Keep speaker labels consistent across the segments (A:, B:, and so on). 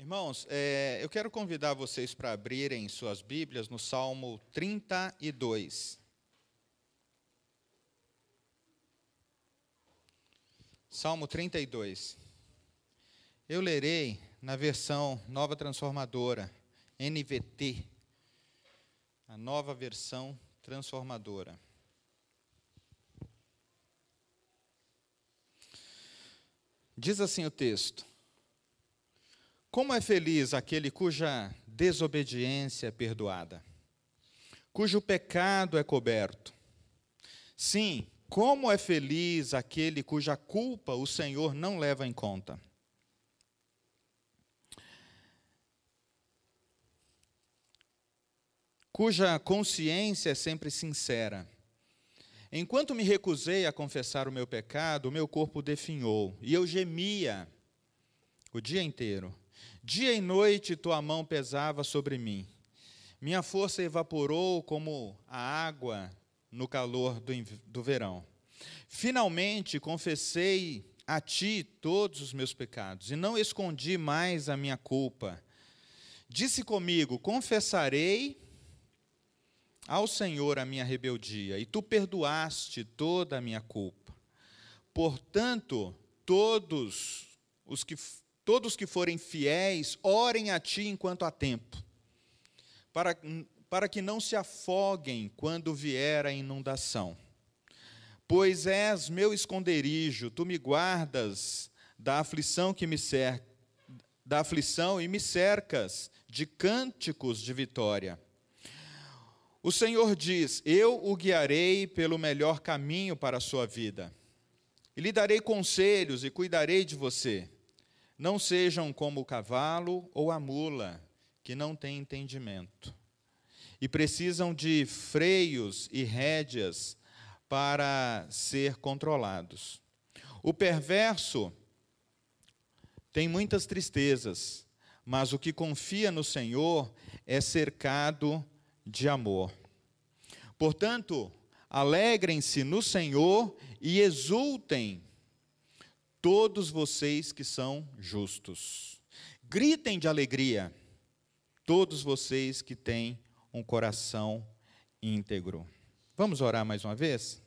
A: Irmãos, é, eu quero convidar vocês para abrirem suas Bíblias no Salmo 32. Salmo 32. Eu lerei na versão Nova Transformadora, NVT, a nova versão transformadora. Diz assim o texto: Como é feliz aquele cuja desobediência é perdoada, cujo pecado é coberto. Sim, como é feliz aquele cuja culpa o Senhor não leva em conta. Cuja consciência é sempre sincera. Enquanto me recusei a confessar o meu pecado, o meu corpo definhou, e eu gemia o dia inteiro. Dia e noite tua mão pesava sobre mim. Minha força evaporou como a água no calor do, do verão. Finalmente confessei a ti todos os meus pecados e não escondi mais a minha culpa. Disse comigo: Confessarei ao Senhor a minha rebeldia, e tu perdoaste toda a minha culpa. Portanto, todos os que todos que forem fiéis, orem a ti enquanto há tempo, para, para que não se afoguem quando vier a inundação. Pois és meu esconderijo, tu me guardas da aflição que me cerca, da aflição e me cercas de cânticos de vitória. O Senhor diz: Eu o guiarei pelo melhor caminho para a sua vida. E lhe darei conselhos e cuidarei de você. Não sejam como o cavalo ou a mula, que não têm entendimento. E precisam de freios e rédeas para ser controlados. O perverso tem muitas tristezas, mas o que confia no Senhor é cercado de amor. Portanto, alegrem-se no Senhor e exultem, todos vocês que são justos. Gritem de alegria, todos vocês que têm um coração íntegro. Vamos orar mais uma vez?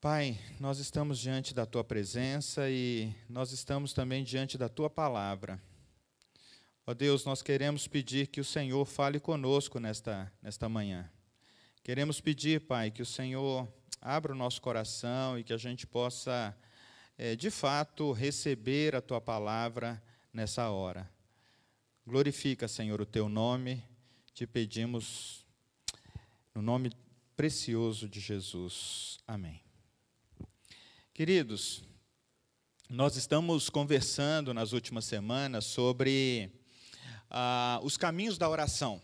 A: Pai, nós estamos diante da tua presença e nós estamos também diante da tua palavra. Ó Deus, nós queremos pedir que o Senhor fale conosco nesta, nesta manhã. Queremos pedir, Pai, que o Senhor abra o nosso coração e que a gente possa, é, de fato, receber a Tua palavra nessa hora. Glorifica, Senhor, o Teu nome. Te pedimos no nome precioso de Jesus. Amém. Queridos, nós estamos conversando nas últimas semanas sobre ah, os caminhos da oração,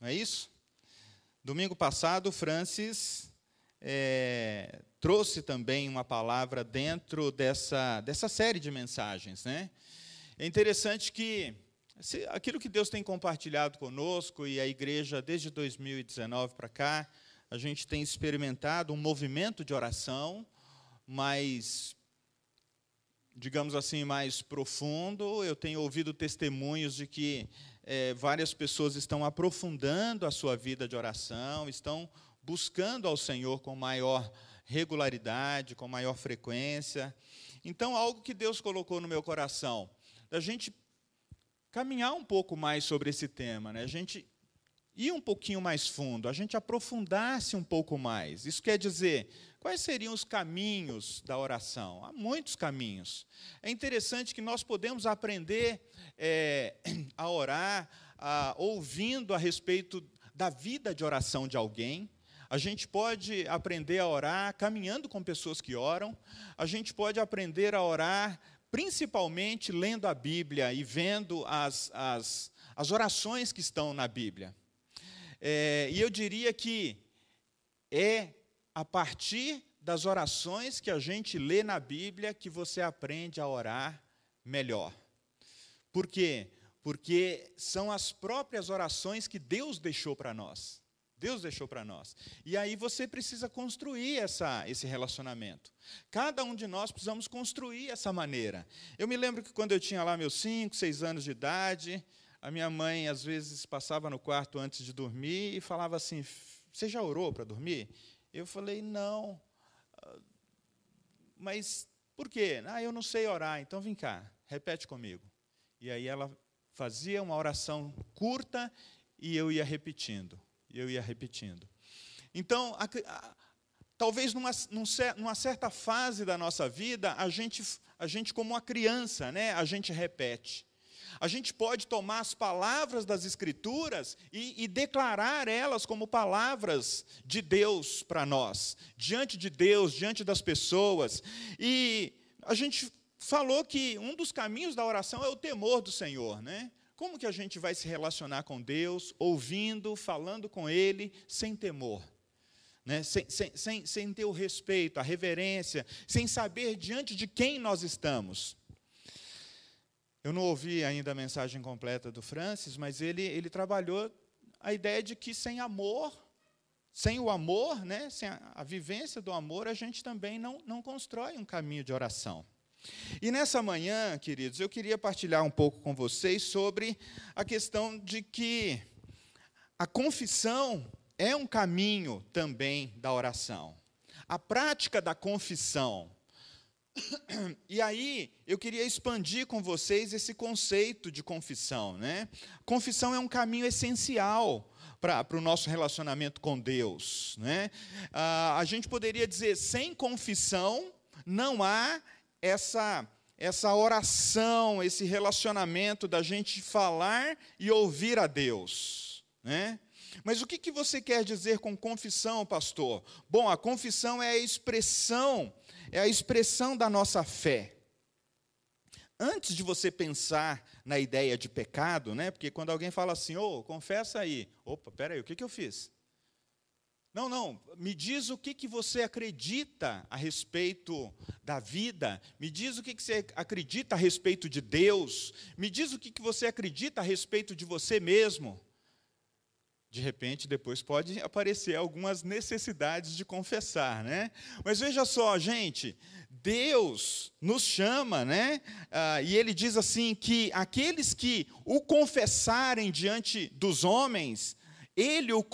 A: não é isso? Domingo passado, Francis é, trouxe também uma palavra dentro dessa, dessa série de mensagens. Né? É interessante que se, aquilo que Deus tem compartilhado conosco e a igreja desde 2019 para cá, a gente tem experimentado um movimento de oração mais digamos assim, mais profundo. Eu tenho ouvido testemunhos de que é, várias pessoas estão aprofundando a sua vida de oração, estão buscando ao Senhor com maior regularidade, com maior frequência. Então, algo que Deus colocou no meu coração, da gente caminhar um pouco mais sobre esse tema, né? a gente ir um pouquinho mais fundo, a gente aprofundasse um pouco mais. Isso quer dizer, quais seriam os caminhos da oração? Há muitos caminhos. É interessante que nós podemos aprender é, a orar a, ouvindo a respeito da vida de oração de alguém. A gente pode aprender a orar caminhando com pessoas que oram. A gente pode aprender a orar principalmente lendo a Bíblia e vendo as, as, as orações que estão na Bíblia. É, e eu diria que é a partir das orações que a gente lê na Bíblia que você aprende a orar melhor. Por quê? Porque são as próprias orações que Deus deixou para nós. Deus deixou para nós. E aí você precisa construir essa, esse relacionamento. Cada um de nós precisamos construir essa maneira. Eu me lembro que quando eu tinha lá meus 5, 6 anos de idade, a minha mãe às vezes passava no quarto antes de dormir e falava assim: Você já orou para dormir? Eu falei: Não. Ah, mas por quê? Ah, eu não sei orar, então vem cá, repete comigo. E aí ela fazia uma oração curta e eu ia repetindo. E eu ia repetindo. Então, a, a, talvez numa, numa certa fase da nossa vida, a gente, a gente como uma criança, né, a gente repete. A gente pode tomar as palavras das Escrituras e, e declarar elas como palavras de Deus para nós, diante de Deus, diante das pessoas. E a gente falou que um dos caminhos da oração é o temor do Senhor, né? Como que a gente vai se relacionar com Deus, ouvindo, falando com Ele, sem temor? Né? Sem, sem, sem, sem ter o respeito, a reverência, sem saber diante de quem nós estamos. Eu não ouvi ainda a mensagem completa do Francis, mas ele, ele trabalhou a ideia de que sem amor, sem o amor, né, sem a, a vivência do amor, a gente também não, não constrói um caminho de oração. E nessa manhã, queridos, eu queria partilhar um pouco com vocês sobre a questão de que a confissão é um caminho também da oração. A prática da confissão. E aí, eu queria expandir com vocês esse conceito de confissão. Né? Confissão é um caminho essencial para o nosso relacionamento com Deus. Né? Ah, a gente poderia dizer, sem confissão, não há essa essa oração, esse relacionamento da gente falar e ouvir a Deus, né? Mas o que, que você quer dizer com confissão, pastor? Bom, a confissão é a expressão, é a expressão da nossa fé. Antes de você pensar na ideia de pecado, né? Porque quando alguém fala assim, ô, oh, confessa aí, opa, peraí, o que, que eu fiz? Não, não, me diz o que, que você acredita a respeito da vida, me diz o que, que você acredita a respeito de Deus, me diz o que, que você acredita a respeito de você mesmo. De repente, depois pode aparecer algumas necessidades de confessar, né? Mas veja só, gente, Deus nos chama, né? Ah, e Ele diz assim que aqueles que o confessarem diante dos homens, Ele, o,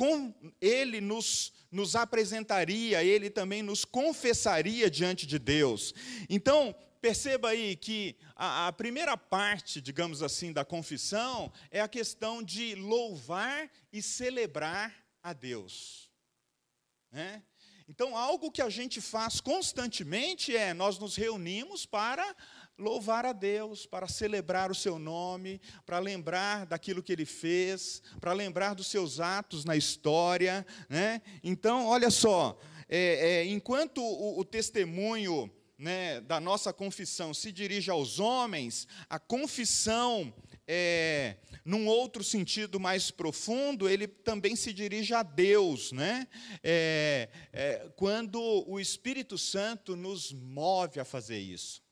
A: ele nos nos apresentaria, ele também nos confessaria diante de Deus. Então, perceba aí que a, a, primeira parte, digamos assim, da confissão é a questão de louvar e celebrar a Deus. Né? Então, algo que a gente faz constantemente é nós nos reunimos para louvar a Deus, para celebrar o seu nome, para lembrar daquilo que ele fez, para lembrar dos seus atos na história. Né? Então, olha só, é, é, enquanto o, o testemunho né, da nossa confissão se dirige aos homens, a confissão é, num outro sentido mais profundo, ele também se dirige a Deus, né? É, é, quando o Espírito Santo nos move a fazer isso.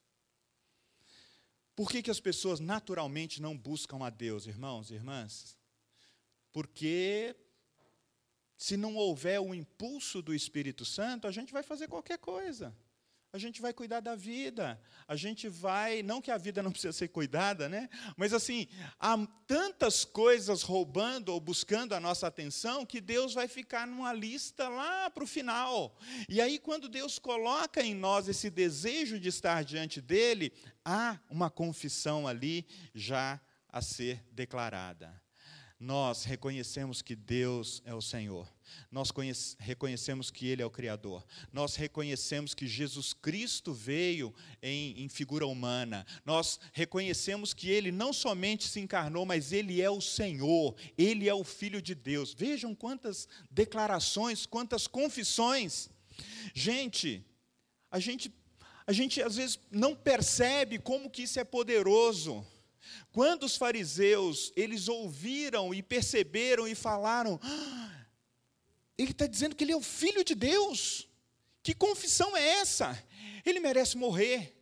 A: Por que, que as pessoas naturalmente não buscam a Deus, irmãos e irmãs? Porque se não houver o impulso do Espírito Santo, a gente vai fazer qualquer coisa a gente vai cuidar da vida, a gente vai, não que a vida não precisa ser cuidada, né? Mas assim, há tantas coisas roubando ou buscando a nossa atenção que Deus vai ficar numa lista lá para o final. E aí, quando Deus coloca em nós esse desejo de estar diante dele, há uma confissão ali já a ser declarada. Nós reconhecemos que Deus é o Senhor nós reconhecemos que Ele é o Criador, nós reconhecemos que Jesus Cristo veio em, em figura humana, nós reconhecemos que Ele não somente se encarnou, mas Ele é o Senhor, Ele é o Filho de Deus. Vejam quantas declarações, quantas confissões. Gente, a gente, a gente às vezes não percebe como que isso é poderoso. Quando os fariseus, eles ouviram e perceberam e falaram, ah, ele está dizendo que ele é o filho de Deus. Que confissão é essa? Ele merece morrer.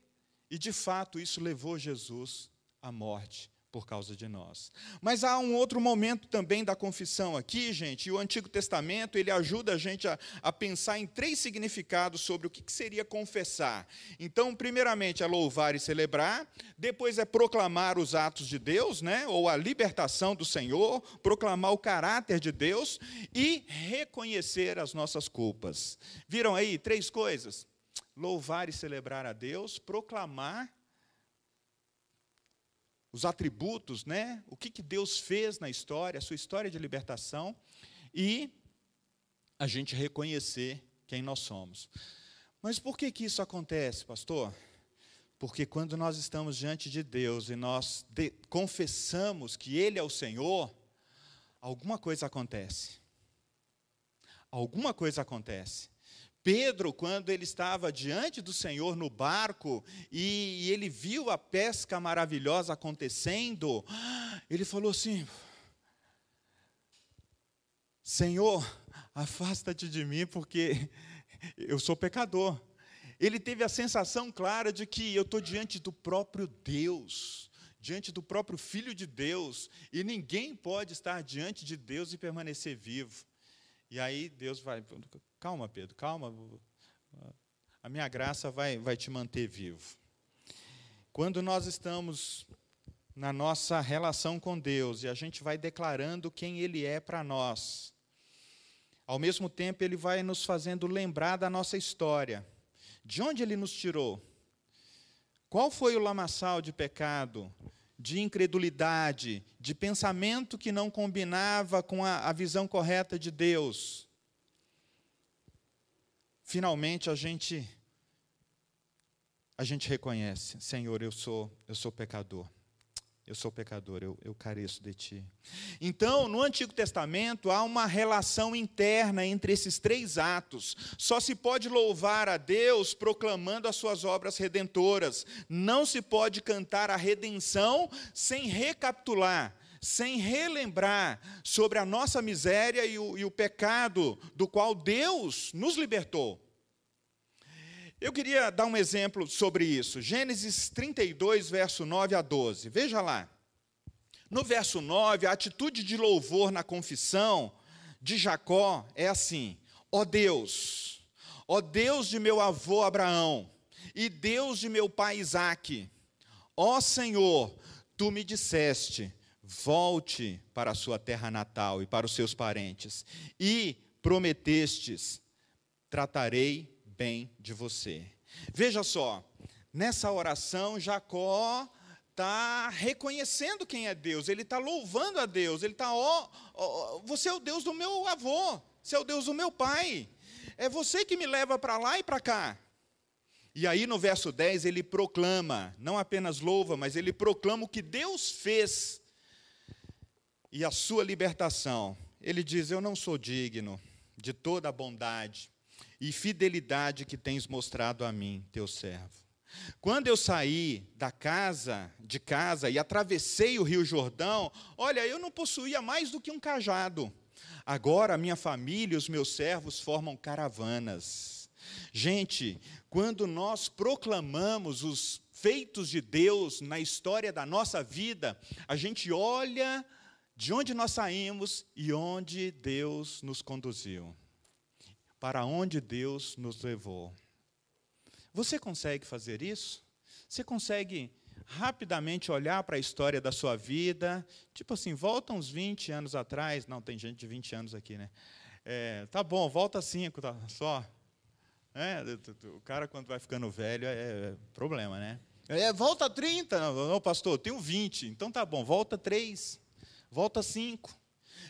A: E de fato isso levou Jesus à morte, por causa de nós. Mas há um outro momento também da confissão aqui, gente, e o Antigo Testamento ele ajuda a gente a, a pensar em três significados sobre o que, que seria confessar. Então, primeiramente é louvar e celebrar, depois é proclamar os atos de Deus, né, ou a libertação do Senhor, proclamar o caráter de Deus e reconhecer as nossas culpas. Viram aí três coisas? Louvar e celebrar a Deus, proclamar os atributos, né? O que, que Deus fez na história, a sua história de libertação e a gente reconhecer quem nós somos. Mas por que que isso acontece, pastor? Porque quando nós estamos diante de Deus e nós de, confessamos que Ele é o Senhor, alguma coisa acontece. Alguma coisa acontece. Pedro, quando ele estava diante do Senhor no barco e, e ele viu a pesca maravilhosa acontecendo, ele falou assim: Senhor, afasta-te de mim, porque eu sou pecador. Ele teve a sensação clara de que eu estou diante do próprio Deus, diante do próprio Filho de Deus, e ninguém pode estar diante de Deus e permanecer vivo. E aí Deus vai, Calma, Pedro, calma. A minha graça vai, vai te manter vivo. Quando nós estamos na nossa relação com Deus e a gente vai declarando quem Ele é para nós, ao mesmo tempo Ele vai nos fazendo lembrar da nossa história, de onde Ele nos tirou, qual foi o lamaçal de pecado, de incredulidade, de pensamento que não combinava com a, a visão correta de Deus finalmente a gente a gente reconhece, Senhor, eu sou eu sou pecador. Eu sou pecador, eu, eu careço de ti. Então, no Antigo Testamento, há uma relação interna entre esses três atos. Só se pode louvar a Deus proclamando as suas obras redentoras. Não se pode cantar a redenção sem recapitular sem relembrar sobre a nossa miséria e o, e o pecado do qual Deus nos libertou. Eu queria dar um exemplo sobre isso. Gênesis 32, verso 9 a 12. Veja lá. No verso 9, a atitude de louvor na confissão de Jacó é assim: Ó Deus, ó Deus de meu avô Abraão e Deus de meu pai Isaque, ó Senhor, tu me disseste: volte para a sua terra natal e para os seus parentes, e prometestes: tratarei bem de você. Veja só, nessa oração, Jacó está reconhecendo quem é Deus, ele está louvando a Deus, ele está, ó, ó, você é o Deus do meu avô, você é o Deus do meu pai, é você que me leva para lá e para cá. E aí no verso 10 ele proclama, não apenas louva, mas ele proclama o que Deus fez e a sua libertação. Ele diz: Eu não sou digno de toda a bondade e fidelidade que tens mostrado a mim, teu servo. Quando eu saí da casa, de casa e atravessei o Rio Jordão, olha, eu não possuía mais do que um cajado. Agora minha família e os meus servos formam caravanas. Gente, quando nós proclamamos os feitos de Deus na história da nossa vida, a gente olha de onde nós saímos e onde Deus nos conduziu, para onde Deus nos levou. Você consegue fazer isso? Você consegue rapidamente olhar para a história da sua vida, tipo assim, volta uns 20 anos atrás, não, tem gente de 20 anos aqui, né? É, tá bom, volta 5 tá, só. É, o cara, quando vai ficando velho, é, é problema, né? É, volta 30, não, não, pastor, eu tenho 20, então tá bom, volta 3. Volta cinco.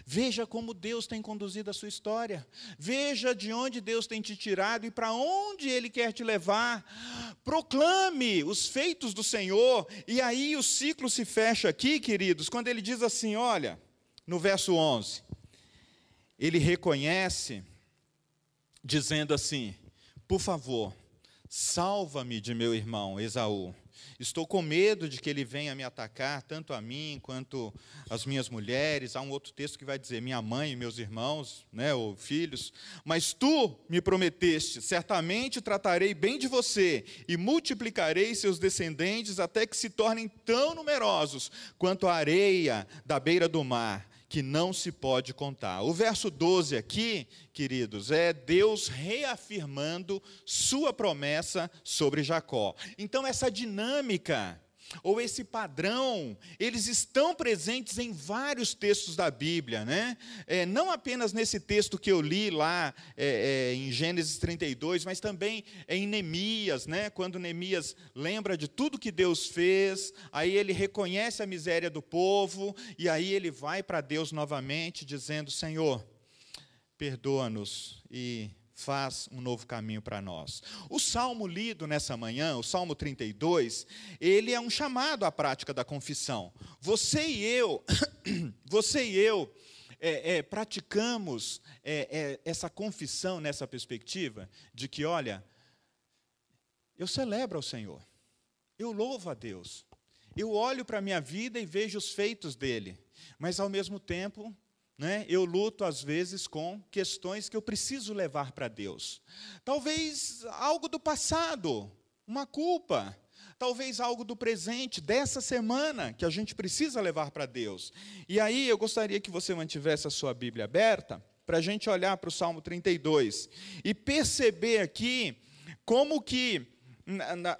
A: Veja como Deus tem conduzido a sua história. Veja de onde Deus tem te tirado e para onde Ele quer te levar. Proclame os feitos do Senhor. E aí o ciclo se fecha aqui, queridos, quando ele diz assim: olha, no verso 11, ele reconhece, dizendo assim: por favor, salva-me de meu irmão Esaú, Estou com medo de que ele venha me atacar, tanto a mim quanto as minhas mulheres. Há um outro texto que vai dizer minha mãe e meus irmãos, né, ou filhos. Mas tu me prometeste: certamente tratarei bem de você e multiplicarei seus descendentes até que se tornem tão numerosos quanto a areia da beira do mar que não se pode contar. O verso 12 aqui, queridos, é Deus reafirmando sua promessa sobre Jacó. Então, essa dinâmica ou esse padrão, eles estão presentes em vários textos da Bíblia, né? É, não apenas nesse texto que eu li lá é, é, em Gênesis 32, mas também em Neemias, né? Quando Neemias lembra de tudo que Deus fez, aí ele reconhece a miséria do povo e aí ele vai para Deus novamente dizendo: Senhor, perdoa-nos e faz um novo caminho para nós. O salmo lido nessa manhã, o Salmo 32, ele é um chamado à prática da confissão. Você e eu, você e eu, é, é, praticamos é, é, essa confissão nessa perspectiva de que, olha, eu celebro ao Senhor, eu louvo a Deus, eu olho para a minha vida e vejo os feitos dele, mas ao mesmo tempo né, eu luto às vezes com questões que eu preciso levar para Deus. Talvez algo do passado, uma culpa. Talvez algo do presente, dessa semana, que a gente precisa levar para Deus. E aí eu gostaria que você mantivesse a sua Bíblia aberta, para a gente olhar para o Salmo 32 e perceber aqui como que,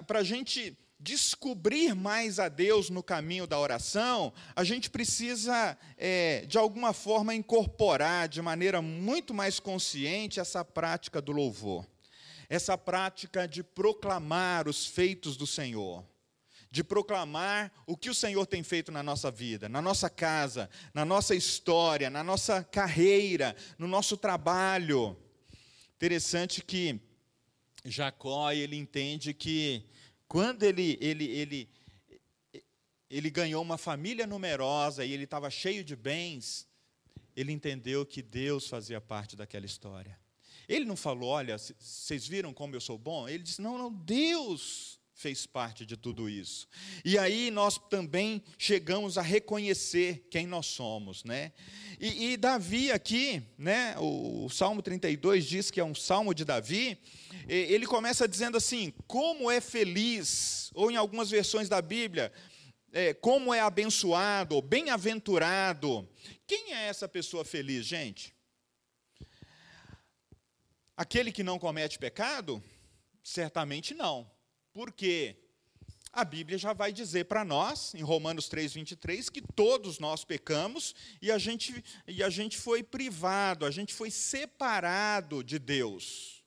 A: para a gente descobrir mais a Deus no caminho da oração, a gente precisa, é, de alguma forma, incorporar de maneira muito mais consciente essa prática do louvor, essa prática de proclamar os feitos do Senhor, de proclamar o que o Senhor tem feito na nossa vida, na nossa casa, na nossa história, na nossa carreira, no nosso trabalho. Interessante que Jacó ele entende que quando ele, ele, ele, ele ganhou uma família numerosa e ele estava cheio de bens, ele entendeu que Deus fazia parte daquela história. Ele não falou, olha, vocês viram como eu sou bom? Ele disse, não, não, Deus fez parte de tudo isso. E aí nós também chegamos a reconhecer quem nós somos, né? E, e Davi aqui, né? O, o, Salmo 32 diz que é um salmo de Davi. ele começa dizendo assim: como é feliz, ou em algumas versões da Bíblia, é, como é abençoado, ou bem-aventurado. Quem é essa pessoa feliz, gente? Aquele que não comete pecado? Certamente não. Porque a Bíblia já vai dizer para nós, em Romanos 3:23, que todos nós pecamos e a gente e a gente foi privado, a gente foi separado de Deus.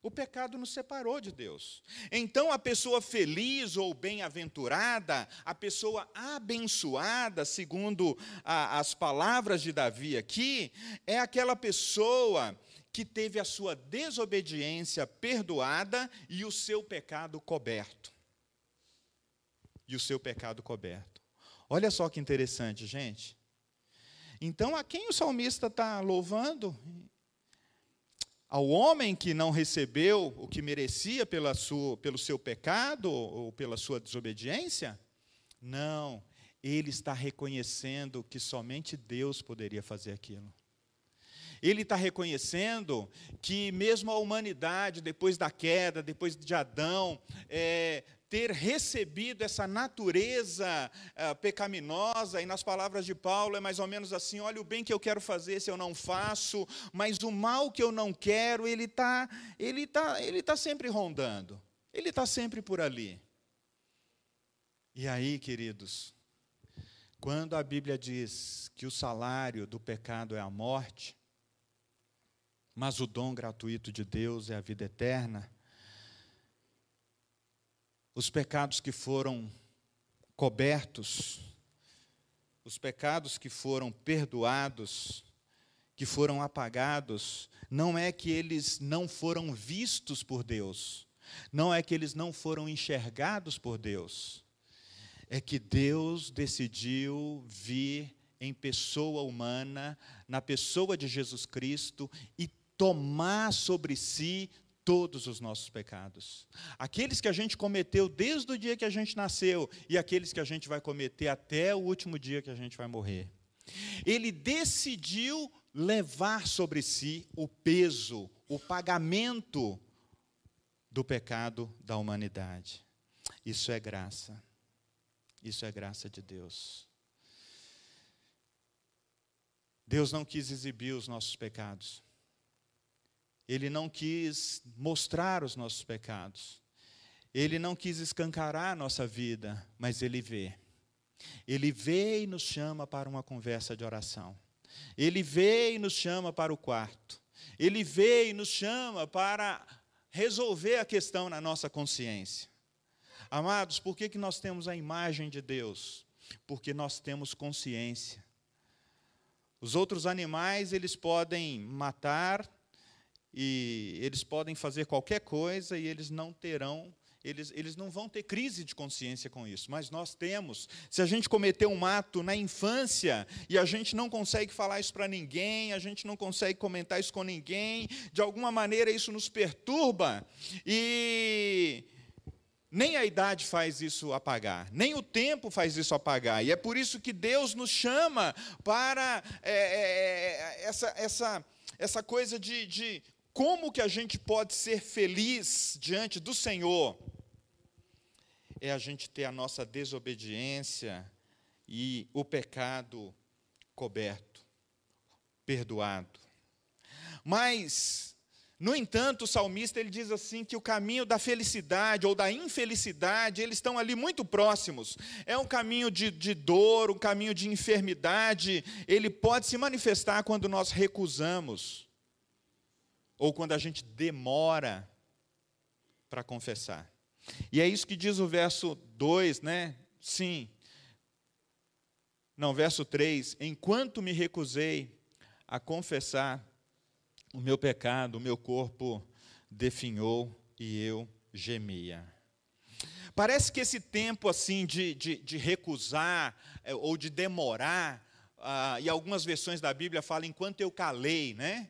A: O pecado nos separou de Deus. Então, a pessoa feliz ou bem-aventurada, a pessoa abençoada, segundo a, as palavras de Davi aqui, é aquela pessoa que teve a sua desobediência perdoada e o seu pecado coberto. E o seu pecado coberto. Olha só que interessante, gente. Então, a quem o salmista está louvando? Ao homem que não recebeu o que merecia pela sua, pelo seu pecado ou pela sua desobediência? Não, ele está reconhecendo que somente Deus poderia fazer aquilo. Ele está reconhecendo que, mesmo a humanidade, depois da queda, depois de Adão, é, ter recebido essa natureza é, pecaminosa, e nas palavras de Paulo é mais ou menos assim: olha, o bem que eu quero fazer, se eu não faço, mas o mal que eu não quero, ele está ele tá, ele tá sempre rondando, ele está sempre por ali. E aí, queridos, quando a Bíblia diz que o salário do pecado é a morte, mas o dom gratuito de Deus é a vida eterna. Os pecados que foram cobertos, os pecados que foram perdoados, que foram apagados, não é que eles não foram vistos por Deus, não é que eles não foram enxergados por Deus, é que Deus decidiu vir em pessoa humana, na pessoa de Jesus Cristo, e tomar sobre si todos os nossos pecados. Aqueles que a gente cometeu desde o dia que a gente nasceu e aqueles que a gente vai cometer até o último dia que a gente vai morrer. Ele decidiu levar sobre si o peso, o pagamento do pecado da humanidade. Isso é graça. Isso é graça de Deus. Deus não quis exibir os nossos pecados. Ele não quis mostrar os nossos pecados. Ele não quis escancarar a nossa vida, mas ele vê. Ele vê e nos chama para uma conversa de oração. Ele vê e nos chama para o quarto. Ele vê e nos chama para resolver a questão na nossa consciência. Amados, por que, que nós temos a imagem de Deus? Porque nós temos consciência. Os outros animais, eles podem matar e eles podem fazer qualquer coisa e eles não terão eles, eles não vão ter crise de consciência com isso, mas nós temos. Se a gente cometeu um ato na infância e a gente não consegue falar isso para ninguém, a gente não consegue comentar isso com ninguém, de alguma maneira isso nos perturba e nem a idade faz isso apagar, nem o tempo faz isso apagar. E é por isso que Deus nos chama para é, é, é essa, essa, essa coisa de, de como que a gente pode ser feliz diante do Senhor? É a gente ter a nossa desobediência e o pecado coberto, perdoado. Mas, no entanto, o salmista ele diz assim que o caminho da felicidade ou da infelicidade, eles estão ali muito próximos. É um caminho de, de dor, um caminho de enfermidade, ele pode se manifestar quando nós recusamos ou quando a gente demora para confessar. E é isso que diz o verso 2, né? Sim. Não, verso 3: Enquanto me recusei a confessar o meu pecado, o meu corpo definhou e eu gemia. Parece que esse tempo assim de, de, de recusar é, ou de demorar, ah, e algumas versões da Bíblia falam enquanto eu calei, né?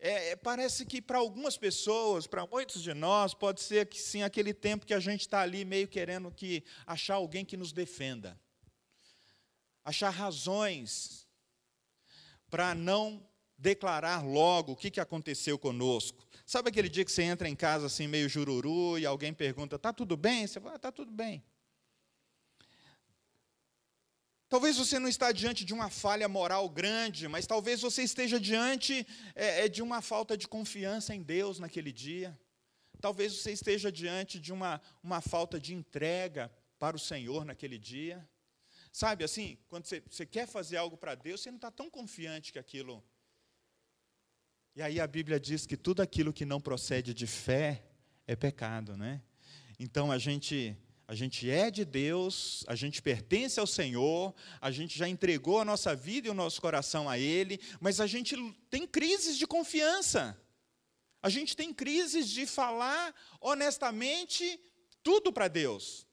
A: É, é, parece que para algumas pessoas, para muitos de nós, pode ser que sim, aquele tempo que a gente está ali meio querendo que achar alguém que nos defenda, achar razões para não declarar logo o que, que aconteceu conosco. Sabe aquele dia que você entra em casa assim meio jururu e alguém pergunta, está tudo bem? Você fala, ah, tudo bem. Talvez você não está diante de uma falha moral grande, mas talvez você esteja diante é, é, de uma falta de confiança em Deus naquele dia. Talvez você esteja diante de uma, uma falta de entrega para o Senhor naquele dia. Sabe, assim, quando você, você quer fazer algo para Deus, você não está tão confiante que aquilo. E aí a Bíblia diz que tudo aquilo que não procede de fé é pecado, né? Então a gente a gente é de Deus, a gente pertence ao Senhor, a gente já entregou a nossa vida e o nosso coração a Ele, mas a gente tem crises de confiança. A gente tem crises de falar honestamente tudo para Deus.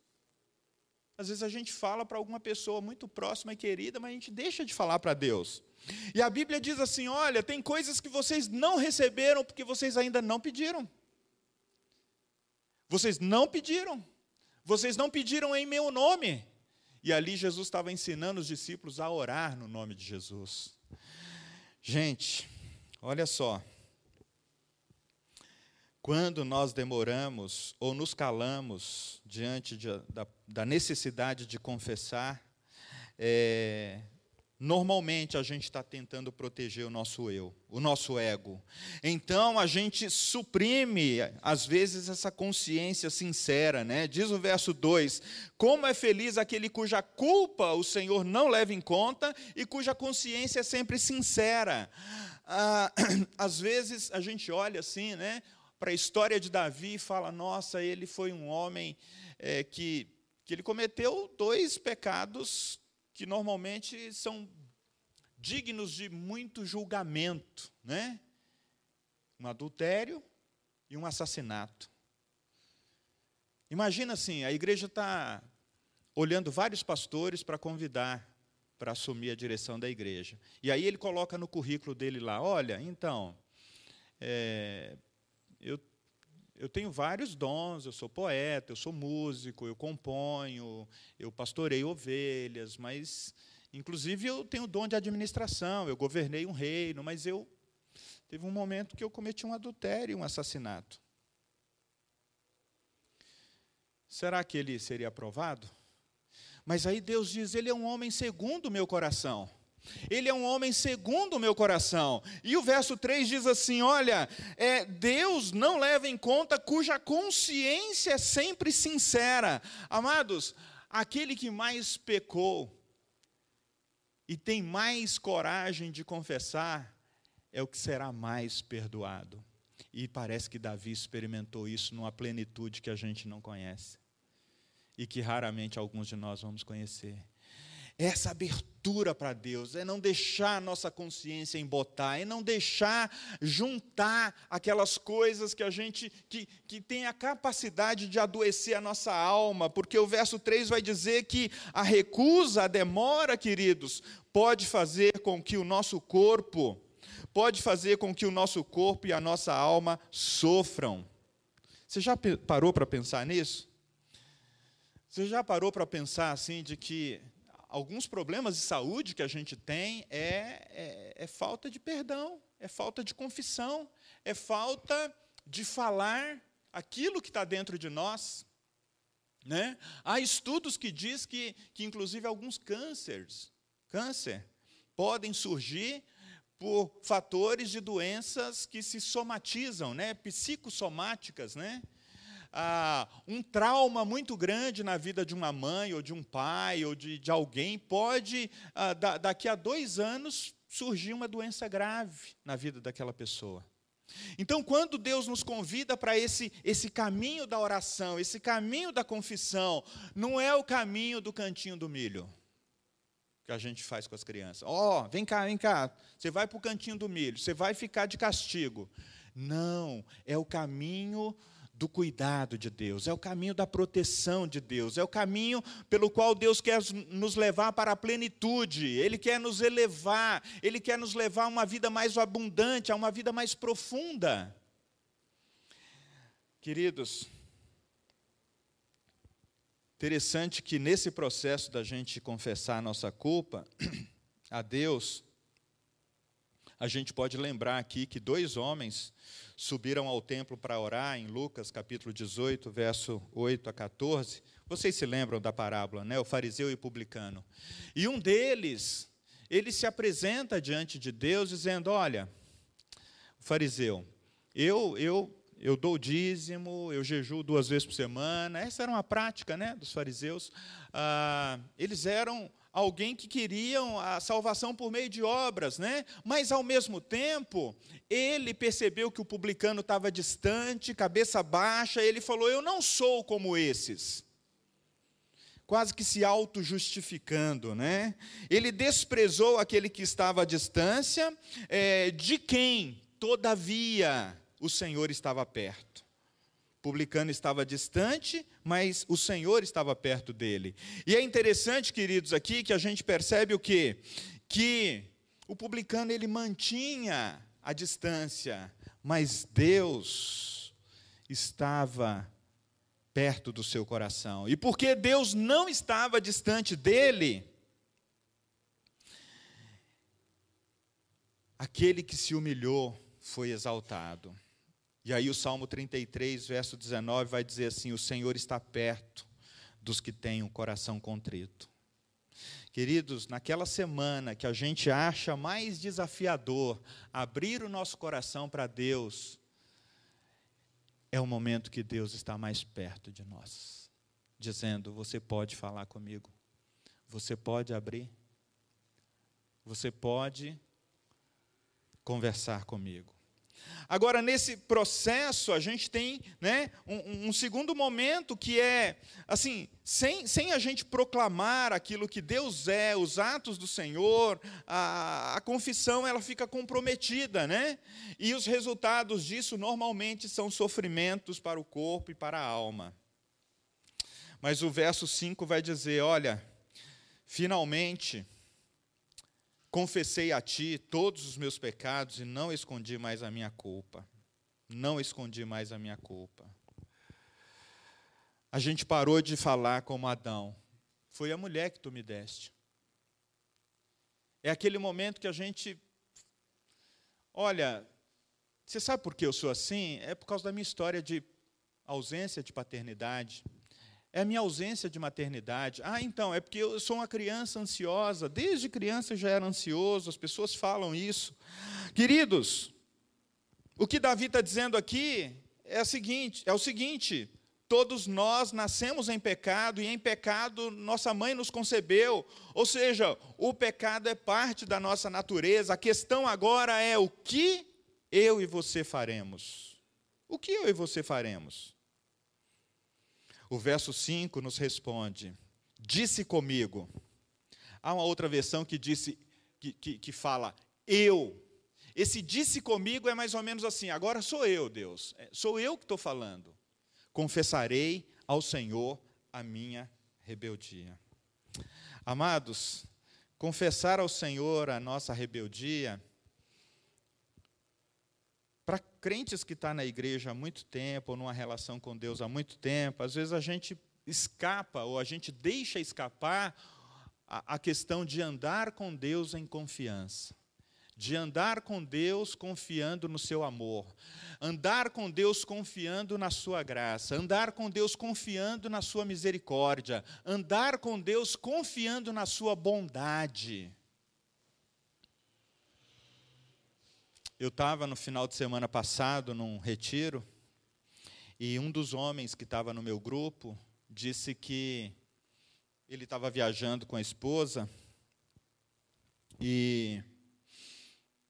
A: Às vezes a gente fala para alguma pessoa muito próxima e querida, mas a gente deixa de falar para Deus. E a Bíblia diz assim: olha, tem coisas que vocês não receberam porque vocês ainda não pediram. Vocês não pediram. Vocês não pediram em meu nome. E ali Jesus estava ensinando os discípulos a orar no nome de Jesus. Gente, olha só. Quando nós demoramos ou nos calamos diante de, da, da, necessidade de confessar, é, Normalmente a gente está tentando proteger o nosso eu, o nosso ego. Então a gente suprime, às vezes, essa consciência sincera. Né? Diz o verso 2: Como é feliz aquele cuja culpa o Senhor não leva em conta e cuja consciência é sempre sincera. Ah, às vezes a gente olha assim, né, para a história de Davi e fala: nossa, ele foi um homem é, que, que ele cometeu dois pecados que normalmente são dignos de muito julgamento, né? Um adultério e um assassinato. Imagina assim, a igreja está olhando vários pastores para convidar para assumir a direção da igreja. E aí ele coloca no currículo dele lá, olha, então, é, eu eu tenho vários dons, eu sou poeta, eu sou músico, eu componho, eu pastorei ovelhas, mas inclusive eu tenho dom de administração, eu governei um reino, mas eu teve um momento que eu cometi um adultério, um assassinato. Será que ele seria aprovado? Mas aí Deus diz: ele é um homem segundo o meu coração. Ele é um homem segundo o meu coração. E o verso 3 diz assim: Olha, é, Deus não leva em conta cuja consciência é sempre sincera. Amados, aquele que mais pecou e tem mais coragem de confessar é o que será mais perdoado. E parece que Davi experimentou isso numa plenitude que a gente não conhece e que raramente alguns de nós vamos conhecer essa abertura para Deus, é não deixar a nossa consciência embotar, é não deixar juntar aquelas coisas que a gente que, que tem a capacidade de adoecer a nossa alma, porque o verso 3 vai dizer que a recusa, a demora, queridos, pode fazer com que o nosso corpo pode fazer com que o nosso corpo e a nossa alma sofram. Você já parou para pensar nisso? Você já parou para pensar assim de que alguns problemas de saúde que a gente tem é, é, é falta de perdão, é falta de confissão, é falta de falar aquilo que está dentro de nós. Né? Há estudos que diz que, que inclusive alguns cânceres, câncer, podem surgir por fatores de doenças que se somatizam, né? psicossomáticas, né? Ah, um trauma muito grande na vida de uma mãe, ou de um pai, ou de, de alguém, pode, ah, da, daqui a dois anos, surgir uma doença grave na vida daquela pessoa. Então, quando Deus nos convida para esse, esse caminho da oração, esse caminho da confissão, não é o caminho do cantinho do milho que a gente faz com as crianças. Ó, oh, vem cá, vem cá. Você vai para o cantinho do milho, você vai ficar de castigo. Não, é o caminho do cuidado de Deus, é o caminho da proteção de Deus, é o caminho pelo qual Deus quer nos levar para a plenitude, Ele quer nos elevar, Ele quer nos levar a uma vida mais abundante, a uma vida mais profunda. Queridos, interessante que nesse processo da gente confessar a nossa culpa a Deus, a gente pode lembrar aqui que dois homens subiram ao templo para orar, em Lucas capítulo 18, verso 8 a 14. Vocês se lembram da parábola, né? O fariseu e o publicano. E um deles, ele se apresenta diante de Deus dizendo: Olha, fariseu, eu, eu, eu dou dízimo, eu jejuo duas vezes por semana. Essa era uma prática né, dos fariseus. Ah, eles eram alguém que queriam a salvação por meio de obras, né? Mas ao mesmo tempo, ele percebeu que o publicano estava distante, cabeça baixa, ele falou: "Eu não sou como esses". Quase que se auto-justificando, né? Ele desprezou aquele que estava à distância, é, de quem, todavia, o Senhor estava perto publicano estava distante, mas o Senhor estava perto dele. E é interessante, queridos, aqui que a gente percebe o quê? Que o publicano ele mantinha a distância, mas Deus estava perto do seu coração. E porque Deus não estava distante dele, aquele que se humilhou foi exaltado. E aí o Salmo 33, verso 19 vai dizer assim: "O Senhor está perto dos que têm o um coração contrito". Queridos, naquela semana que a gente acha mais desafiador abrir o nosso coração para Deus, é o momento que Deus está mais perto de nós, dizendo: Você pode falar comigo, você pode abrir, você pode conversar comigo. Agora, nesse processo, a gente tem né, um, um, segundo momento que é, assim, sem, sem a gente proclamar aquilo que Deus é, os atos do Senhor, a, a confissão ela fica comprometida, né? E os resultados disso normalmente são sofrimentos para o corpo e para a alma. Mas o verso 5 vai dizer: olha, finalmente Confessei a ti todos os meus pecados e não escondi mais a minha culpa. Não escondi mais a minha culpa. A gente parou de falar como Adão. Foi a mulher que tu me deste. É aquele momento que a gente. Olha, você sabe por que eu sou assim? É por causa da minha história de ausência de paternidade. É a minha ausência de maternidade. Ah, então, é porque eu sou uma criança ansiosa. Desde criança eu já era ansioso, as pessoas falam isso. Queridos, o que Davi está dizendo aqui é, o seguinte, é o seguinte: todos nós nascemos em pecado e em pecado nossa mãe nos concebeu. Ou seja, o pecado é parte da nossa natureza. A questão agora é o que eu e você faremos. O que eu e você faremos? O verso 5 nos responde: Disse comigo. Há uma outra versão que disse que, que, que fala eu esse disse comigo é mais ou menos assim: agora sou eu, Deus, é, sou eu que estou falando. Confessarei ao Senhor a minha rebeldia. Amados, confessar ao Senhor a nossa rebeldia, crentes que estão tá na igreja há muito tempo, ou numa relação com Deus há muito tempo, às vezes a gente escapa, ou a gente deixa escapar a, a questão de andar com Deus em confiança de andar com Deus confiando no seu amor, andar com Deus confiando na sua graça, andar com Deus confiando na sua misericórdia, andar com Deus confiando na sua bondade. Eu estava no final de semana passado num retiro e um dos homens que estava no meu grupo disse que ele estava viajando com a esposa e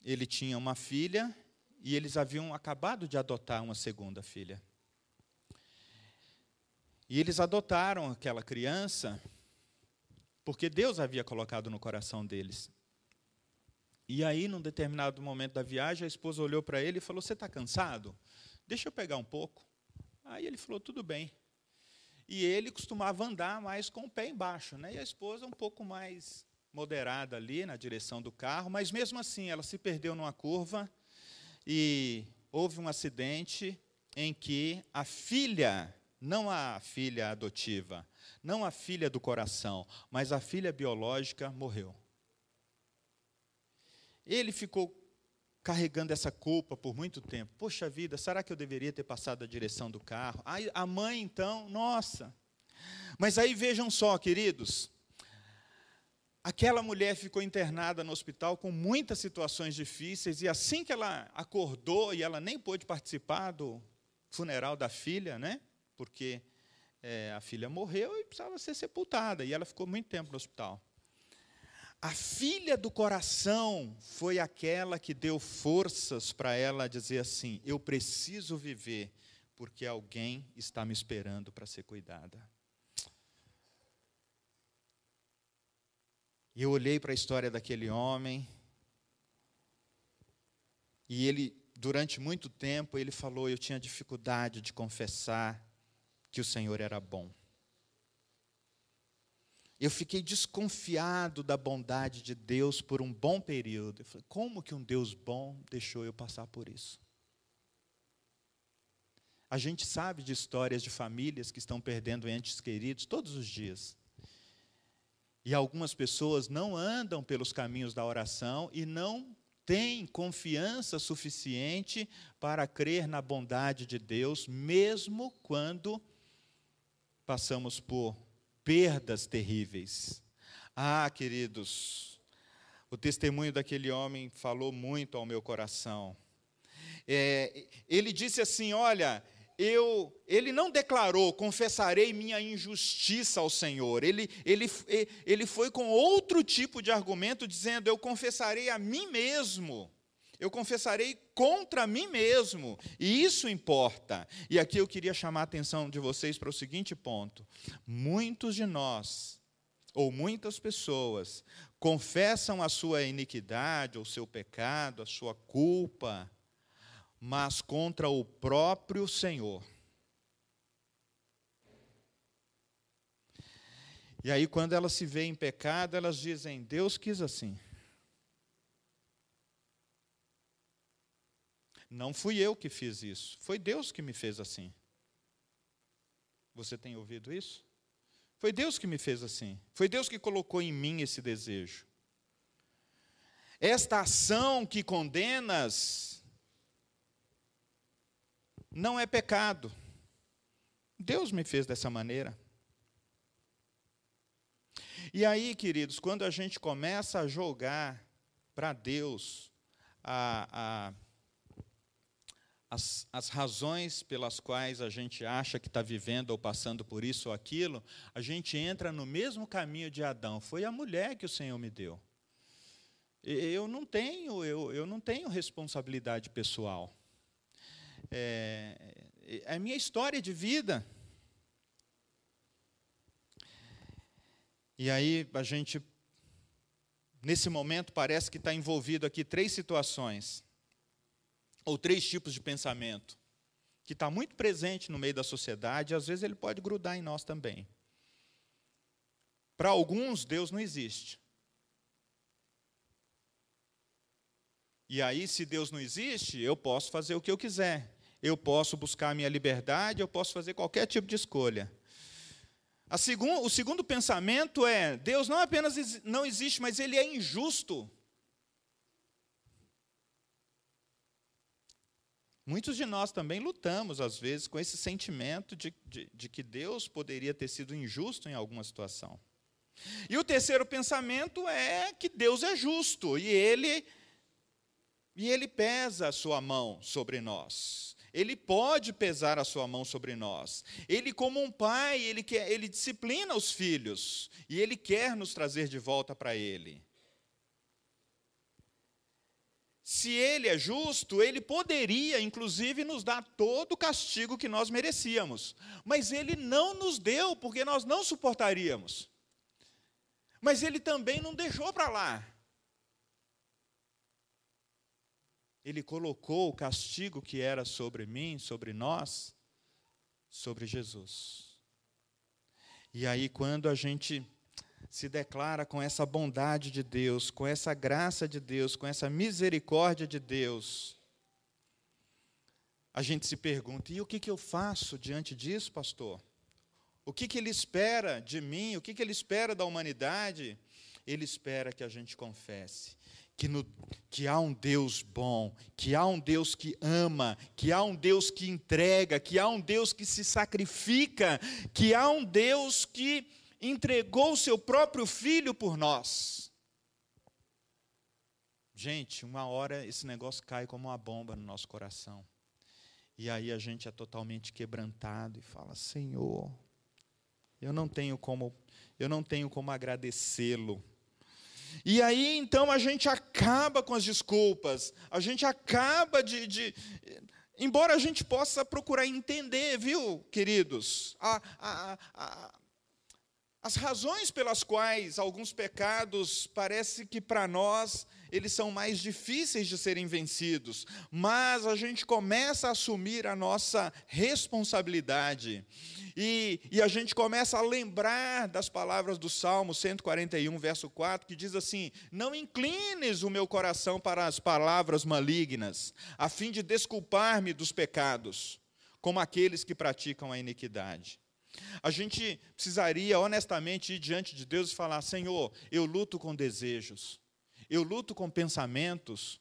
A: ele tinha uma filha e eles haviam acabado de adotar uma segunda filha. E eles adotaram aquela criança porque Deus havia colocado no coração deles. E aí, num determinado momento da viagem, a esposa olhou para ele e falou: Você está cansado? Deixa eu pegar um pouco. Aí ele falou: Tudo bem. E ele costumava andar mais com o pé embaixo, né? e a esposa um pouco mais moderada ali na direção do carro, mas mesmo assim ela se perdeu numa curva e houve um acidente em que a filha, não a filha adotiva, não a filha do coração, mas a filha biológica morreu. Ele ficou carregando essa culpa por muito tempo. Poxa vida, será que eu deveria ter passado a direção do carro? a mãe, então, nossa. Mas aí vejam só, queridos, Aquela mulher ficou internada no hospital com muitas situações difíceis, e assim que ela acordou, e ela nem pôde participar do funeral da filha, né? porque é, a filha morreu e precisava ser sepultada, e ela ficou muito tempo no hospital. A filha do coração foi aquela que deu forças para ela dizer assim: Eu preciso viver, porque alguém está me esperando para ser cuidada. E eu olhei para a história daquele homem, e ele, durante muito tempo, ele falou: eu tinha dificuldade de confessar que o Senhor era bom. Eu fiquei desconfiado da bondade de Deus por um bom período. Eu falei, como que um Deus bom deixou eu passar por isso? A gente sabe de histórias de famílias que estão perdendo entes queridos todos os dias. E algumas pessoas não andam pelos caminhos da oração e não têm confiança suficiente para crer na bondade de Deus, mesmo quando passamos por perdas terríveis. Ah, queridos, o testemunho daquele homem falou muito ao meu coração. É, ele disse assim: Olha, eu, ele não declarou, confessarei minha injustiça ao Senhor. Ele, ele, ele foi com outro tipo de argumento, dizendo: Eu confessarei a mim mesmo. Eu confessarei contra mim mesmo. E isso importa. E aqui eu queria chamar a atenção de vocês para o seguinte ponto: muitos de nós, ou muitas pessoas, confessam a sua iniquidade, o seu pecado, a sua culpa, mas contra o próprio Senhor. E aí, quando elas se veem em pecado, elas dizem: Deus quis assim. Não fui eu que fiz isso, foi Deus que me fez assim. Você tem ouvido isso? Foi Deus que me fez assim. Foi Deus que colocou em mim esse desejo. Esta ação que condenas não é pecado. Deus me fez dessa maneira. E aí, queridos, quando a gente começa a jogar para Deus a, a, as, as razões pelas quais a gente acha que está vivendo ou passando por isso ou aquilo, a gente entra no mesmo caminho de Adão. Foi a mulher que o Senhor me deu. Eu não tenho, eu, eu não tenho responsabilidade pessoal. É, é a minha história de vida. E aí a gente, nesse momento, parece que está envolvido aqui três situações, ou três tipos de pensamento, que está muito presente no meio da sociedade, e às vezes ele pode grudar em nós também. Para alguns, Deus não existe. E aí, se Deus não existe, eu posso fazer o que eu quiser. Eu posso buscar a minha liberdade, eu posso fazer qualquer tipo de escolha. Segun, o segundo pensamento é: Deus não apenas não existe, mas ele é injusto. Muitos de nós também lutamos, às vezes, com esse sentimento de, de, de, que Deus poderia ter sido injusto em alguma situação. E o terceiro pensamento é que Deus é justo e Ele, e ele pesa a sua mão sobre nós. Ele pode pesar a sua mão sobre nós. Ele, como um pai, ele, quer, ele disciplina os filhos e ele quer nos trazer de volta para ele. Se ele é justo, ele poderia, inclusive, nos dar todo o castigo que nós merecíamos. Mas ele não nos deu, porque nós não suportaríamos. Mas ele também não deixou para lá. Ele colocou o castigo que era sobre mim, sobre nós, sobre Jesus. E aí, quando a gente se declara com essa bondade de Deus, com essa graça de Deus, com essa misericórdia de Deus, a gente se pergunta: e o que, que eu faço diante disso, pastor? O que, que ele espera de mim? O que, que ele espera da humanidade? Ele espera que a gente confesse que, no, que há um Deus bom, que há um Deus que ama, que há um Deus que entrega, que há um Deus que se sacrifica, que há um Deus que entregou o seu próprio filho por nós. Gente, uma hora esse negócio cai como uma bomba no nosso coração. E aí a gente é totalmente quebrantado e fala: Senhor, eu não tenho como, eu não tenho como agradecê-lo e aí então a gente acaba com as desculpas, a gente acaba de. de embora a gente possa procurar entender, viu, queridos, a, a, a, as razões pelas quais alguns pecados parece que para nós eles são mais difíceis de serem vencidos, mas a gente começa a assumir a nossa responsabilidade. E, e, a gente começa a lembrar das palavras do Salmo 141, verso 4, que diz assim: Não inclines o meu coração para as palavras malignas, a fim de desculpar-me dos pecados, como aqueles que praticam a iniquidade. A gente precisaria honestamente ir diante de Deus e falar: Senhor, eu luto com desejos, eu luto com pensamentos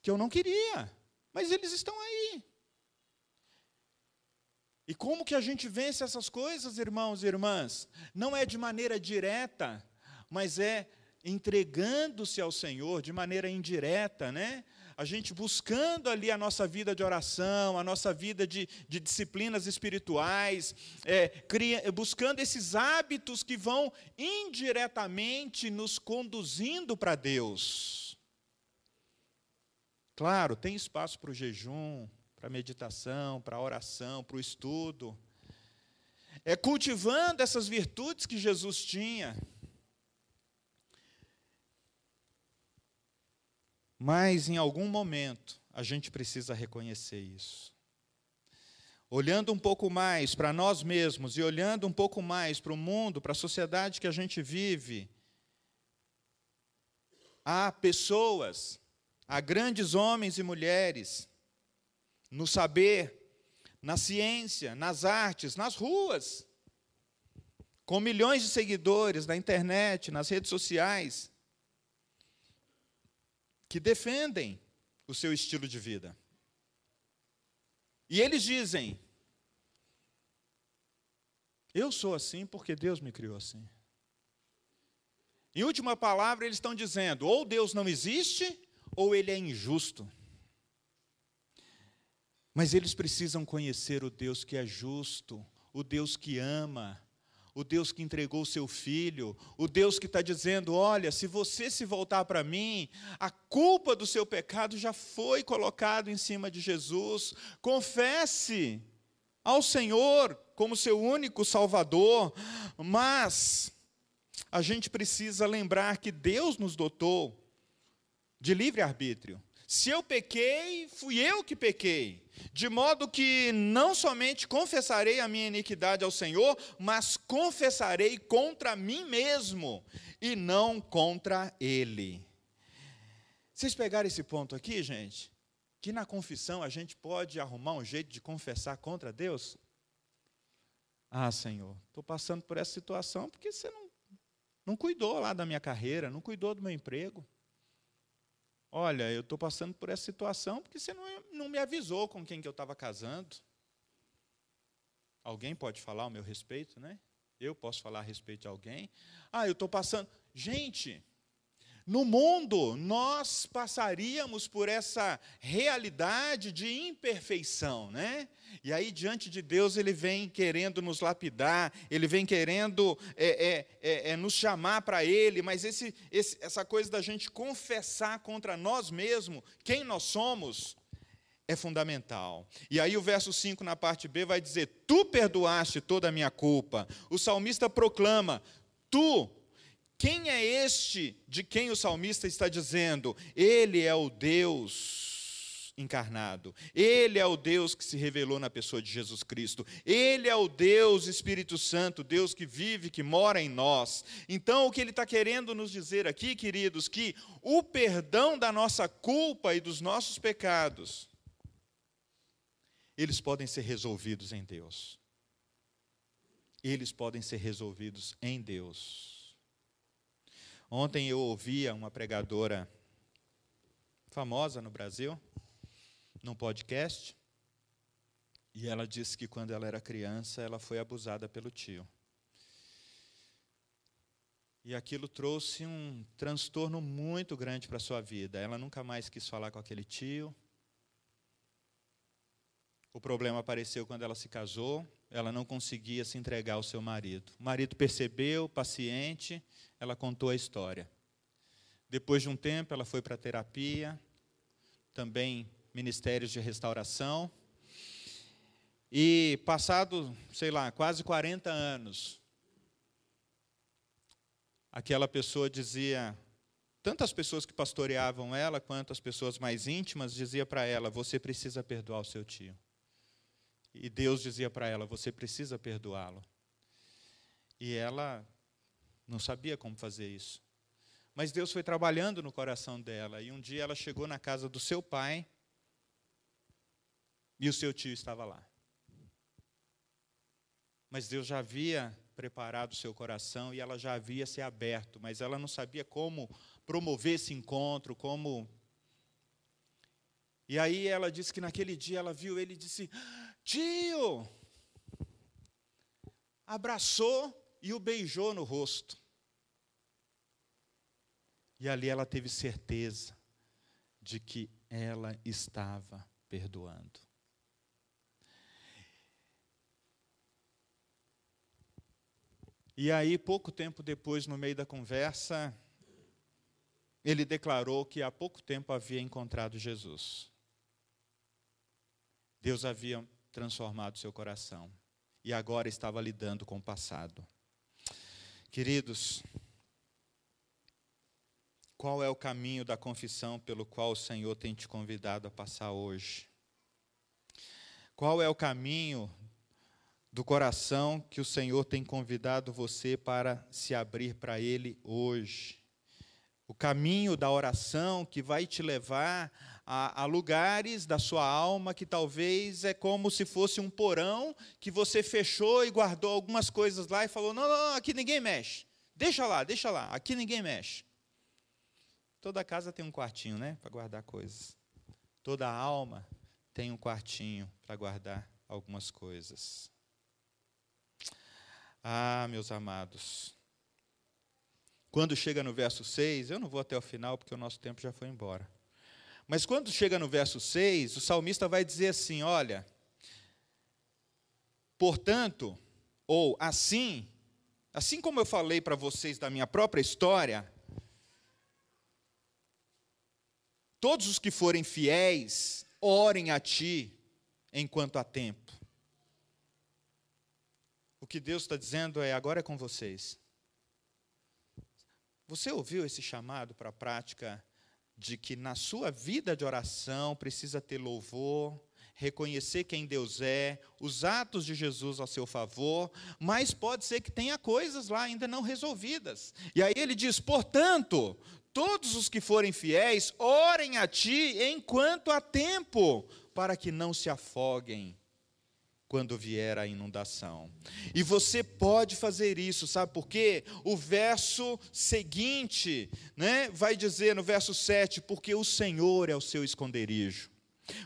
A: que eu não queria, mas eles estão aí. E como que a gente vence essas coisas, irmãos e irmãs? Não é de maneira direta, mas é entregando-se ao Senhor de maneira indireta, né? A gente buscando ali a nossa vida de oração, a nossa vida de, de disciplinas espirituais, é, cria, buscando esses hábitos que vão indiretamente nos conduzindo para Deus. Claro, tem espaço para o jejum, para a meditação, para a oração, para o estudo. É cultivando essas virtudes que Jesus tinha. Mas em algum momento a gente precisa reconhecer isso. Olhando um pouco mais para nós mesmos e olhando um pouco mais para o mundo, para a sociedade que a gente vive, há pessoas a grandes homens e mulheres no saber, na ciência, nas artes, nas ruas, com milhões de seguidores na internet, nas redes sociais, que defendem o seu estilo de vida. E eles dizem: Eu sou assim porque Deus me criou assim. Em última palavra, eles estão dizendo: ou Deus não existe, ou ele é injusto. Mas eles precisam conhecer o Deus que é justo, o Deus que ama, o Deus que entregou o seu filho, o Deus que está dizendo: olha, se você se voltar para mim, a culpa do seu pecado já foi colocado em cima de Jesus. Confesse ao Senhor como seu único Salvador, mas a gente precisa lembrar que Deus nos dotou de livre-arbítrio. Se eu pequei, fui eu que pequei. De modo que não somente confessarei a minha iniquidade ao Senhor, mas confessarei contra mim mesmo e não contra Ele. Vocês pegaram esse ponto aqui, gente? Que na confissão a gente pode arrumar um jeito de confessar contra Deus? Ah, Senhor, estou passando por essa situação porque você não, não cuidou lá da minha carreira, não cuidou do meu emprego. Olha, eu estou passando por essa situação porque você não, não me avisou com quem que eu estava casando. Alguém pode falar ao meu respeito, né? Eu posso falar a respeito de alguém. Ah, eu estou passando. Gente, no mundo, nós passaríamos por essa realidade de imperfeição, né? E aí, diante de Deus, Ele vem querendo nos lapidar, Ele vem querendo é, é, é, é nos chamar para Ele, mas esse, esse, essa coisa da gente confessar contra nós mesmos quem nós somos é fundamental. E aí, o verso 5, na parte B, vai dizer: Tu perdoaste toda a minha culpa. O salmista proclama: Tu quem é este de quem o salmista está dizendo? Ele é o Deus encarnado. Ele é o Deus que se revelou na pessoa de Jesus Cristo. Ele é o Deus Espírito Santo, Deus que vive, que mora em nós. Então, o que ele está querendo nos dizer aqui, queridos, que o perdão da nossa culpa e dos nossos pecados, eles podem ser resolvidos em Deus. Eles podem ser resolvidos em Deus. Ontem eu ouvia uma pregadora famosa no Brasil, num podcast, e ela disse que quando ela era criança, ela foi abusada pelo tio. E aquilo trouxe um transtorno muito grande para a sua vida. Ela nunca mais quis falar com aquele tio. O problema apareceu quando ela se casou, ela não conseguia se entregar ao seu marido. O marido percebeu, paciente, ela contou a história. Depois de um tempo, ela foi para terapia, também ministérios de restauração. E passado, sei lá, quase 40 anos, aquela pessoa dizia, tantas pessoas que pastoreavam ela, quanto as pessoas mais íntimas, dizia para ela: "Você precisa perdoar o seu tio". E Deus dizia para ela: "Você precisa perdoá-lo". E ela não sabia como fazer isso. Mas Deus foi trabalhando no coração dela. E um dia ela chegou na casa do seu pai. E o seu tio estava lá. Mas Deus já havia preparado o seu coração e ela já havia se aberto, mas ela não sabia como promover esse encontro, como. E aí ela disse que naquele dia ela viu ele e disse: Tio! Abraçou e o beijou no rosto. E ali ela teve certeza de que ela estava perdoando. E aí, pouco tempo depois, no meio da conversa, ele declarou que há pouco tempo havia encontrado Jesus. Deus havia transformado seu coração e agora estava lidando com o passado. Queridos, qual é o caminho da confissão pelo qual o Senhor tem te convidado a passar hoje? Qual é o caminho do coração que o Senhor tem convidado você para se abrir para Ele hoje? O caminho da oração que vai te levar a, a, lugares da sua alma que talvez é como se fosse um porão que você fechou e guardou algumas coisas lá e falou: não, não, aqui ninguém mexe. Deixa lá, deixa lá, aqui ninguém mexe. Toda casa tem um quartinho, né, para guardar coisas. Toda alma tem um quartinho para guardar algumas coisas. Ah, meus amados. Quando chega no verso 6, eu não vou até o final porque o nosso tempo já foi embora. Mas quando chega no verso 6, o salmista vai dizer assim: olha, portanto, ou assim, assim como eu falei para vocês da minha própria história, todos os que forem fiéis, orem a ti enquanto há tempo. O que Deus está dizendo é: agora é com vocês. Você ouviu esse chamado para a prática de que na sua vida de oração precisa ter louvor, reconhecer quem Deus é, os atos de Jesus ao seu favor, mas pode ser que tenha coisas lá ainda não resolvidas. E aí ele diz: portanto, todos os que forem fiéis, orem a ti enquanto há tempo, para que não se afoguem quando vier a inundação. E você pode fazer isso, sabe por quê? O verso seguinte, né, vai dizer no verso 7, porque o Senhor é o seu esconderijo.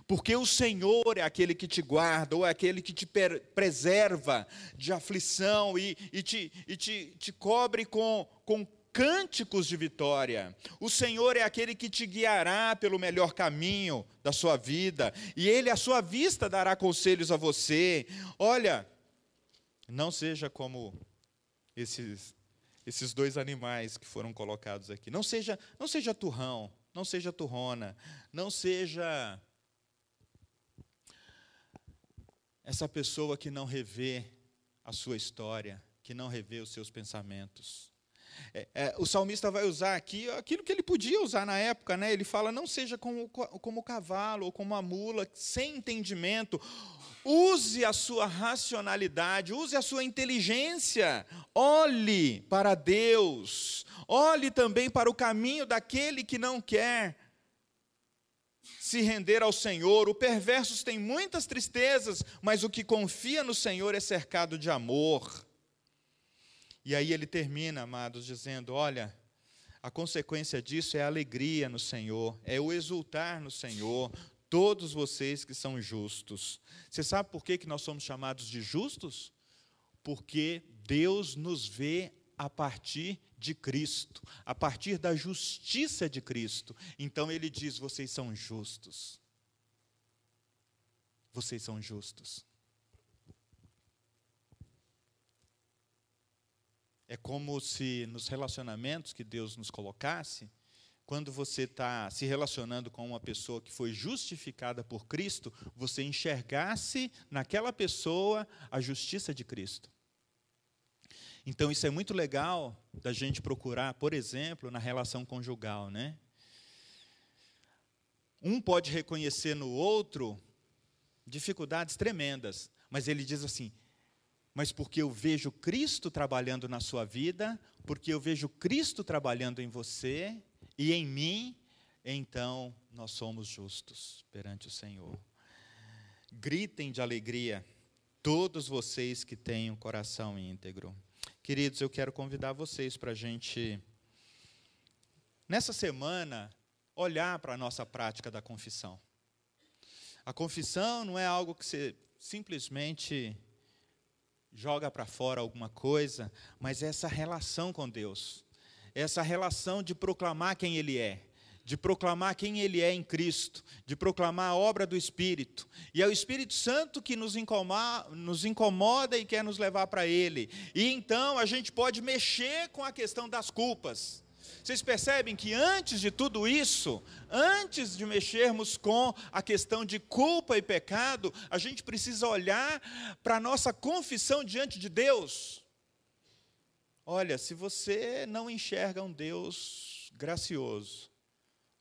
A: Porque o Senhor é aquele que te guarda, ou é aquele que te preserva de aflição e, e, te, e te, te cobre com, com cânticos de vitória. O Senhor é aquele que te guiará pelo melhor caminho da sua vida, e Ele, à sua vista, dará conselhos a você. Olha, não seja como esses, esses dois animais que foram colocados aqui. Não seja, não seja turrão, não seja turrona, não seja essa pessoa que não revê a sua história, que não revê os seus pensamentos. É, é, o salmista vai usar aqui aquilo que ele podia usar na época, né? Ele fala: não seja como, como o cavalo ou como a mula, sem entendimento. Use a sua racionalidade, use a sua inteligência. Olhe para Deus. Olhe também para o caminho daquele que não quer se render ao Senhor. O perverso tem muitas tristezas, mas o que confia no Senhor é cercado de amor. E aí ele termina, amados, dizendo: Olha, a consequência disso é a alegria no Senhor, é o exultar no Senhor, todos vocês que são justos. Você sabe por que, que nós somos chamados de justos? Porque Deus nos vê a partir de Cristo, a partir da justiça de Cristo. Então ele diz: vocês são justos. Vocês são justos. É como se nos relacionamentos que Deus nos colocasse, quando você está se relacionando com uma pessoa que foi justificada por Cristo, você enxergasse naquela pessoa a justiça de Cristo. Então isso é muito legal da gente procurar, por exemplo, na relação conjugal, né? Um pode reconhecer no outro dificuldades tremendas, mas ele diz assim: mas porque eu vejo Cristo trabalhando na sua vida, porque eu vejo Cristo trabalhando em você e em mim, então nós somos justos perante o Senhor. Gritem de alegria, todos vocês que têm um coração íntegro. Queridos, eu quero convidar vocês para a gente, nessa semana, olhar para a nossa prática da confissão. A confissão não é algo que você simplesmente joga para fora alguma coisa, mas é essa relação com Deus, essa relação de proclamar quem Ele é, de proclamar quem Ele é em Cristo, de proclamar a obra do Espírito. E é o Espírito Santo que nos incomoda, nos incomoda e quer nos levar para Ele. E então a gente pode mexer com a questão das culpas. Vocês percebem que antes de tudo isso, antes de mexermos com a questão de culpa e pecado, a gente precisa olhar para a nossa confissão diante de Deus. Olha, se você não enxerga um Deus gracioso,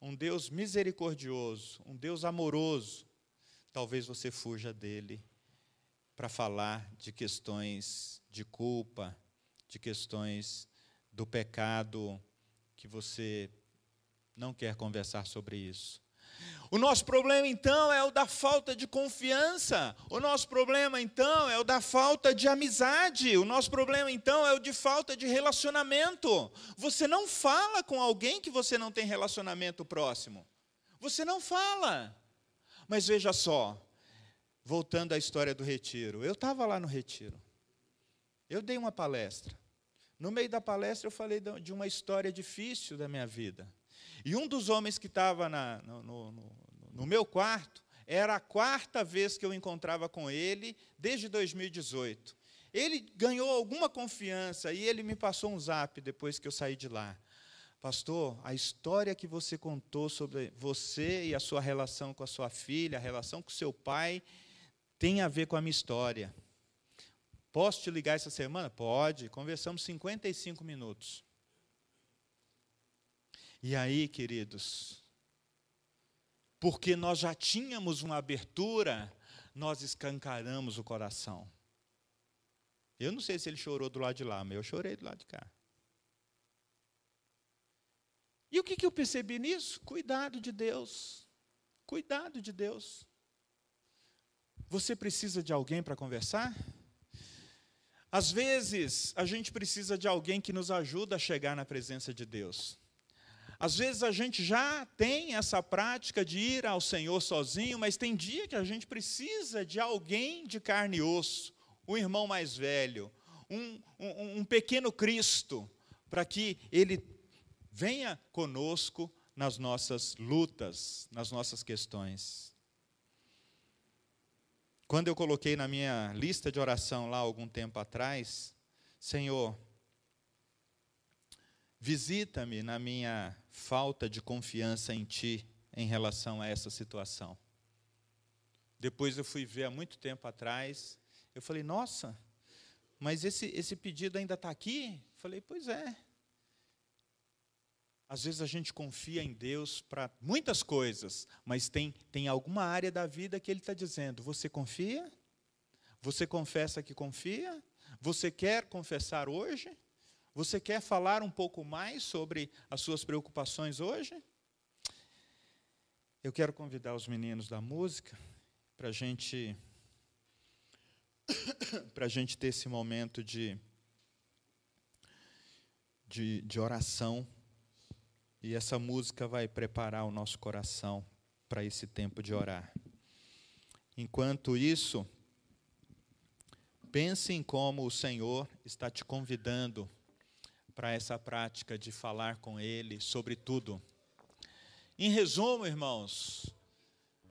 A: um Deus misericordioso, um Deus amoroso, talvez você fuja dele para falar de questões de culpa, de questões do pecado que você não quer conversar sobre isso. O nosso problema então é o da falta de confiança. O nosso problema então é o da falta de amizade. O nosso problema então é o de falta de relacionamento. Você não fala com alguém que você não tem relacionamento próximo. Você não fala. Mas veja só, voltando à história do retiro. Eu estava lá no retiro. Eu dei uma palestra. No meio da palestra eu falei de uma história difícil da minha vida. E um dos homens que estava no, no, no, meu quarto, era a quarta vez que eu encontrava com ele desde 2018. Ele ganhou alguma confiança e ele me passou um zap depois que eu saí de lá. Pastor, a história que você contou sobre você e a sua relação com a sua filha, a relação com seu pai, tem a ver com a minha história. Posso te ligar essa semana? Pode. Conversamos 55 minutos. E aí, queridos, porque nós já tínhamos uma abertura, nós escancaramos o coração. Eu não sei se ele chorou do lado de lá, mas eu chorei do lado de cá. E o que, que eu percebi nisso? Cuidado de Deus. Cuidado de Deus. Você precisa de alguém para conversar? Às vezes, a gente precisa de alguém que nos ajuda a chegar na presença de Deus. Às vezes a gente já tem essa prática de ir ao Senhor sozinho, mas tem dia que a gente precisa de alguém de carne e osso, um irmão mais velho, um, um, um pequeno Cristo, para que ele venha conosco nas nossas lutas, nas nossas questões. Quando eu coloquei na minha lista de oração lá algum tempo atrás, Senhor, visita-me na minha falta de confiança em Ti em relação a essa situação. Depois eu fui ver há muito tempo atrás, eu falei, nossa, mas esse, esse pedido ainda está aqui? Falei, pois é. Às vezes a gente confia em Deus para muitas coisas, mas tem, tem alguma área da vida que Ele está dizendo: você confia? Você confessa que confia? Você quer confessar hoje? Você quer falar um pouco mais sobre as suas preocupações hoje? Eu quero convidar os meninos da música para gente, a gente ter esse momento de, de, de oração. E essa música vai preparar o nosso coração para esse tempo de orar. Enquanto isso, pense em como o Senhor está te convidando para essa prática de falar com Ele sobre tudo. Em resumo, irmãos,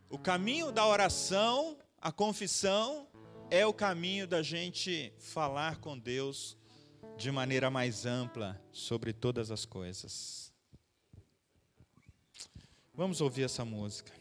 A: o caminho da oração, a confissão, é o caminho da gente falar com Deus de maneira mais ampla sobre todas as coisas. Vamos ouvir essa música.